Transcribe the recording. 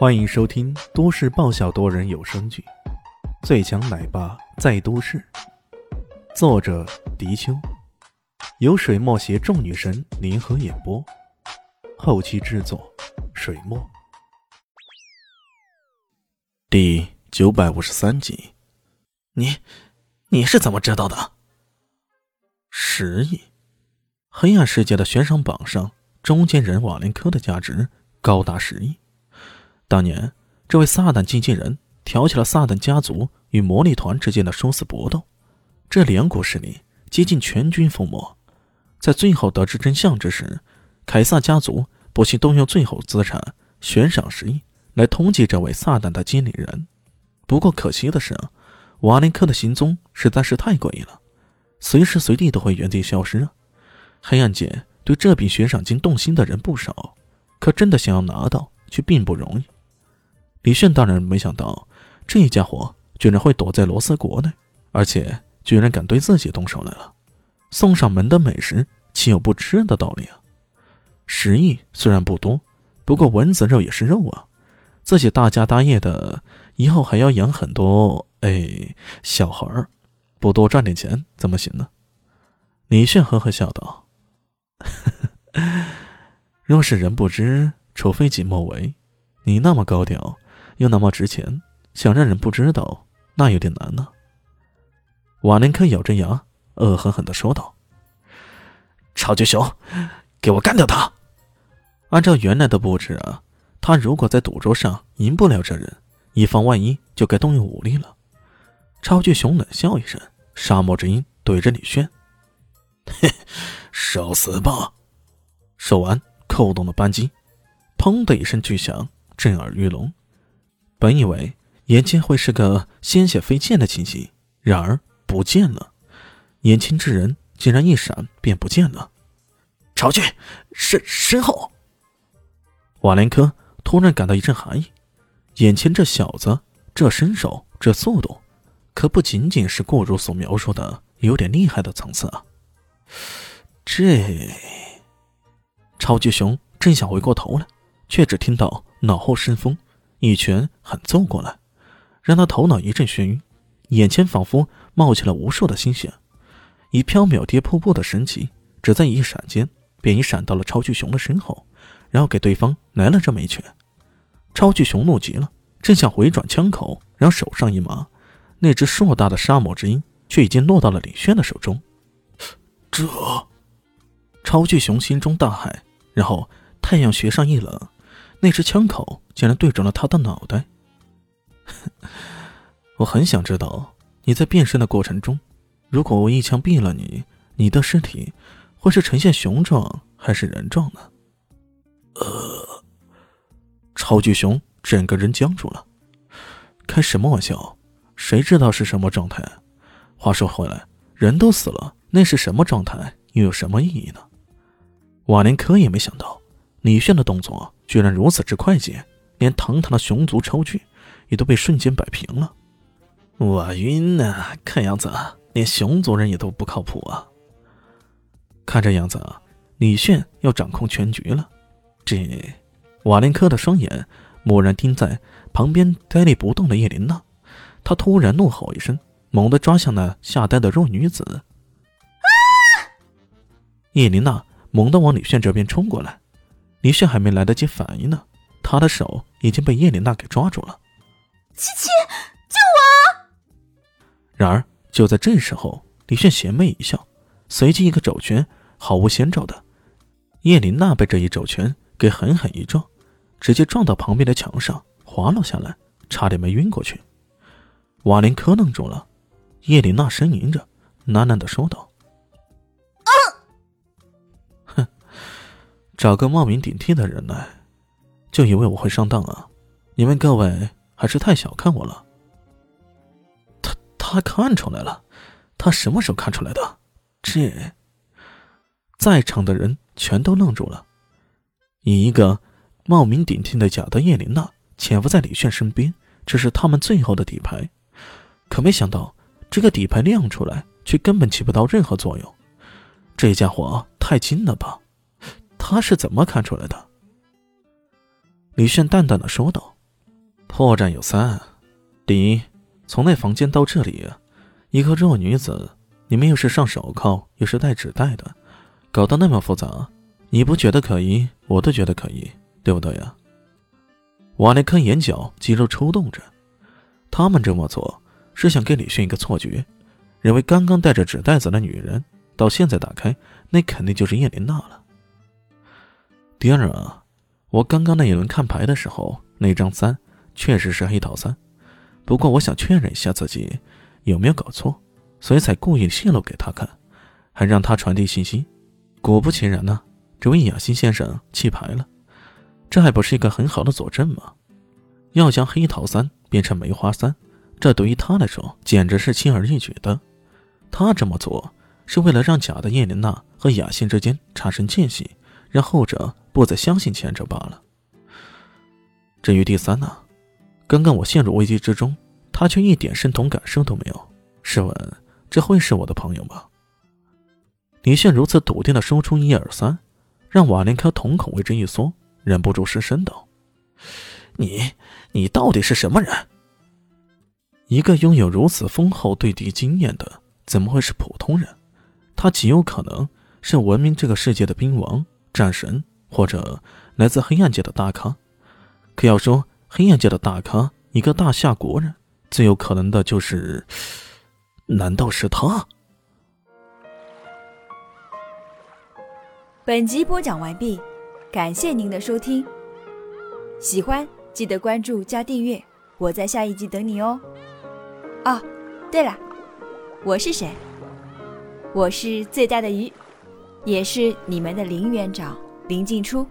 欢迎收听都市爆笑多人有声剧《最强奶爸在都市》，作者：迪秋，由水墨携众女神联合演播，后期制作：水墨。第九百五十三集，你，你是怎么知道的？十亿，黑暗世界的悬赏榜上，中间人瓦林科的价值高达十亿。当年，这位撒旦经纪人挑起了撒旦家族与魔力团之间的殊死搏斗，这两股势力几近全军覆没。在最后得知真相之时，凯撒家族不惜动用最后资产悬赏十亿来通缉这位撒旦的经理人。不过可惜的是，瓦林克的行踪实在是太诡异了，随时随地都会原地消失。黑暗界对这笔悬赏金动心的人不少，可真的想要拿到却并不容易。李炫当然没想到，这家伙居然会躲在罗斯国内，而且居然敢对自己动手来了。送上门的美食，岂有不吃的道理啊？十亿虽然不多，不过蚊子肉也是肉啊。自己大家大业的，以后还要养很多哎小孩儿，不多赚点钱怎么行呢？李炫呵呵笑道：“ 若是人不知，除非己莫为。你那么高调。”又那么值钱，想让人不知道，那有点难呢。瓦林克咬着牙，恶狠狠地说道：“超级熊，给我干掉他！”按照原来的布置啊，他如果在赌桌上赢不了这人，以防万一，就该动用武力了。超巨熊冷笑一声，沙漠之鹰对着李炫：“嘿，受死吧！”说完，扣动了扳机，砰的一声巨响，震耳欲聋。本以为眼前会是个鲜血飞溅的情形，然而不见了，眼前之人竟然一闪便不见了。朝俊身身后，瓦连科突然感到一阵寒意，眼前这小子这身手这速度，可不仅仅是顾如所描述的有点厉害的层次啊！这超级熊正想回过头来，却只听到脑后生风。一拳狠揍过来，让他头脑一阵眩晕，眼前仿佛冒起了无数的星星，以飘渺跌瀑布的神奇，只在一闪间便已闪到了超巨熊的身后，然后给对方来了这么一拳。超巨熊怒极了，正想回转枪口，然后手上一麻，那只硕大的沙漠之鹰却已经落到了李轩的手中。这，超巨熊心中大骇，然后太阳穴上一冷。那只枪口竟然对准了他的脑袋。我很想知道你在变身的过程中，如果我一枪毙了你，你的尸体会是呈现熊状还是人状呢？呃，超巨熊整个人僵住了。开什么玩笑？谁知道是什么状态？话说回来，人都死了，那是什么状态？又有什么意义呢？瓦连科也没想到李炫的动作。居然如此之快捷，连堂堂的熊族超巨也都被瞬间摆平了。我晕呐！看样子连熊族人也都不靠谱啊。看这样子，李炫要掌控全局了。这瓦林科的双眼蓦然盯在旁边呆立不动的叶琳娜，他突然怒吼一声，猛地抓向那吓呆的弱女子。啊！叶琳娜猛地往李炫这边冲过来。李炫还没来得及反应呢，他的手已经被叶琳娜给抓住了。七七，救我！然而就在这时候，李炫邪魅一笑，随即一个肘拳，毫无先兆的，叶琳娜被这一肘拳给狠狠一撞，直接撞到旁边的墙上，滑落下来，差点没晕过去。瓦林科愣住了，叶琳娜呻吟着，喃喃的说道。找个冒名顶替的人来，就以为我会上当啊？你们各位还是太小看我了。他他看出来了，他什么时候看出来的？这，在场的人全都愣住了。以一个冒名顶替的假的叶琳娜潜伏在李炫身边，这是他们最后的底牌。可没想到，这个底牌亮出来，却根本起不到任何作用。这家伙太精了吧？他是怎么看出来的？李炫淡淡的说道，破绽有三：第一，从那房间到这里，一个弱女子，你们又是上手铐，又是带纸袋的，搞得那么复杂，你不觉得可疑，我都觉得可疑，对不对呀？瓦雷克眼角肌肉抽动着，他们这么做是想给李炫一个错觉，认为刚刚带着纸袋子的女人，到现在打开，那肯定就是叶琳娜了。第二啊，我刚刚那一轮看牌的时候，那张三确实是黑桃三，不过我想确认一下自己有没有搞错，所以才故意泄露给他看，还让他传递信息。果不其然呢，这位雅欣先生弃牌了，这还不是一个很好的佐证吗？要将黑桃三变成梅花三，这对于他来说简直是轻而易举的。他这么做是为了让假的叶琳娜和雅欣之间产生间隙，让后者。不再相信前者罢了。至于第三呢？刚刚我陷入危机之中，他却一点身同感受都没有。试问，这会是我的朋友吗？李炫如此笃定的说出一二三，让瓦林科瞳孔为之一缩，忍不住失声道：“你，你到底是什么人？一个拥有如此丰厚对敌经验的，怎么会是普通人？他极有可能是闻名这个世界的兵王、战神。”或者来自黑暗界的大咖，可要说黑暗界的大咖，一个大夏国人，最有可能的就是，难道是他？本集播讲完毕，感谢您的收听。喜欢记得关注加订阅，我在下一集等你哦。哦，对了，我是谁？我是最大的鱼，也是你们的林园长。临近初